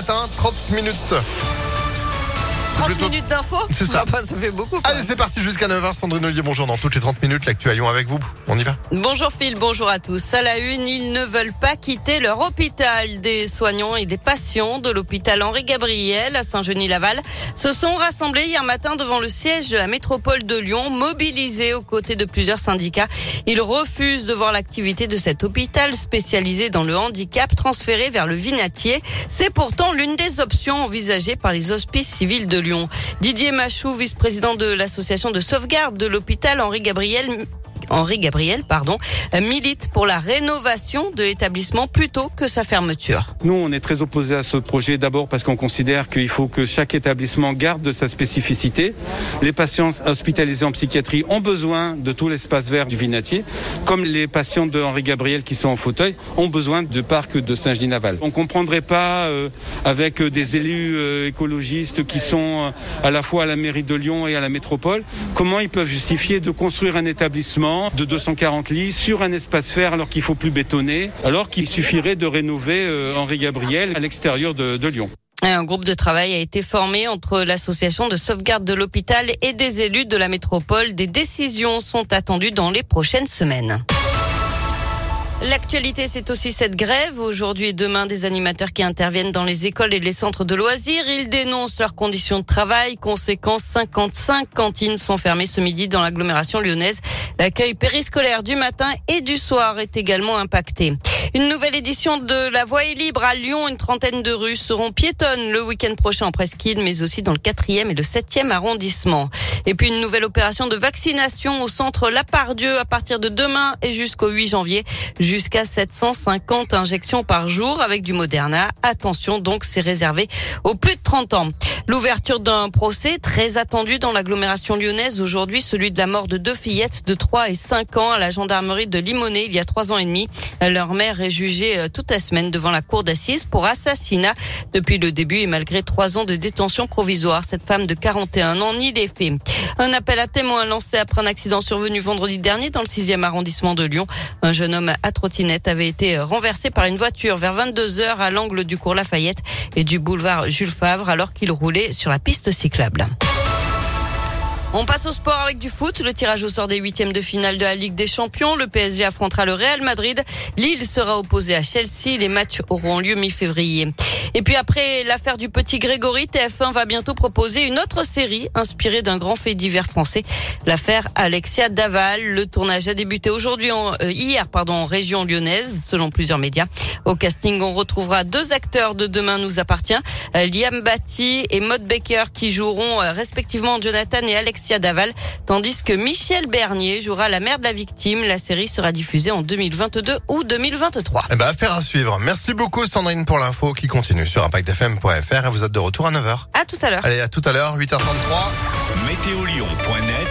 matin, 30 minutes. 30 minutes d'infos C'est ça. Ah bah, ça fait beaucoup. Allez, c'est parti jusqu'à 9h. Sandrine Ollier, bonjour. Dans toutes les 30 minutes, l'actu à Lyon avec vous. On y va Bonjour Phil, bonjour à tous. À la une, ils ne veulent pas quitter leur hôpital. Des soignants et des patients de l'hôpital Henri Gabriel à Saint-Genis-Laval se sont rassemblés hier matin devant le siège de la métropole de Lyon, mobilisés aux côtés de plusieurs syndicats. Ils refusent de voir l'activité de cet hôpital spécialisé dans le handicap transféré vers le Vinatier. C'est pourtant l'une des options envisagées par les hospices civils de Lyon. Didier Machou, vice-président de l'association de sauvegarde de l'hôpital Henri Gabriel, Henri Gabriel, pardon, milite pour la rénovation de l'établissement plutôt que sa fermeture. Nous, on est très opposés à ce projet d'abord parce qu'on considère qu'il faut que chaque établissement garde sa spécificité. Les patients hospitalisés en psychiatrie ont besoin de tout l'espace vert du Vinatier, comme les patients de Henri Gabriel qui sont en fauteuil ont besoin de parc de Saint-Genis-Naval. On comprendrait pas euh, avec des élus euh, écologistes qui sont euh, à la fois à la mairie de Lyon et à la métropole, comment ils peuvent justifier de construire un établissement de 240 lits sur un espace vert alors qu'il faut plus bétonner, alors qu'il suffirait de rénover euh, Henri Gabriel à l'extérieur de Lyon. Un groupe de travail a été formé entre l'association de sauvegarde de l'hôpital et des élus de la métropole. Des décisions sont attendues dans les prochaines semaines. L'actualité, c'est aussi cette grève. Aujourd'hui et demain, des animateurs qui interviennent dans les écoles et les centres de loisirs. Ils dénoncent leurs conditions de travail. Conséquence, 55 cantines sont fermées ce midi dans l'agglomération lyonnaise. L'accueil périscolaire du matin et du soir est également impacté. Une nouvelle édition de La Voie libre à Lyon. Une trentaine de rues seront piétonnes le week-end prochain en presqu'île, mais aussi dans le quatrième et le septième arrondissement. Et puis une nouvelle opération de vaccination au centre Lapardieu à partir de demain et jusqu'au 8 janvier. Jusqu'à 750 injections par jour avec du Moderna. Attention donc, c'est réservé aux plus de 30 ans. L'ouverture d'un procès très attendu dans l'agglomération lyonnaise aujourd'hui, celui de la mort de deux fillettes de 3 et 5 ans à la gendarmerie de Limonest il y a trois ans et demi. Leur mère est jugée euh, toute la semaine devant la cour d'assises pour assassinat depuis le début et malgré trois ans de détention provisoire. Cette femme de 41 ans nie les faits. Un appel à témoins lancé après un accident survenu vendredi dernier dans le 6e arrondissement de Lyon. Un jeune homme à trottinette avait été renversé par une voiture vers 22 heures à l'angle du cours Lafayette et du boulevard Jules Favre alors qu'il roulait sur la piste cyclable. On passe au sport avec du foot. Le tirage au sort des huitièmes de finale de la Ligue des Champions. Le PSG affrontera le Real Madrid. Lille sera opposé à Chelsea. Les matchs auront lieu mi-février. Et puis après l'affaire du petit Grégory, TF1 va bientôt proposer une autre série inspirée d'un grand fait divers français. L'affaire Alexia Daval. Le tournage a débuté aujourd'hui, en, euh, hier, pardon, en région lyonnaise, selon plusieurs médias. Au casting, on retrouvera deux acteurs de Demain nous appartient, euh, Liam Batty et Maud Baker, qui joueront euh, respectivement Jonathan et Alexia Daval, tandis que Michel Bernier jouera la mère de la victime. La série sera diffusée en 2022 ou 2023. Eh ben, affaire à suivre. Merci beaucoup, Sandrine, pour l'info qui continue sur impactfm.fr et vous êtes de retour à 9h. À tout à l'heure. Allez, à tout à l'heure, 8h33. Météolion.net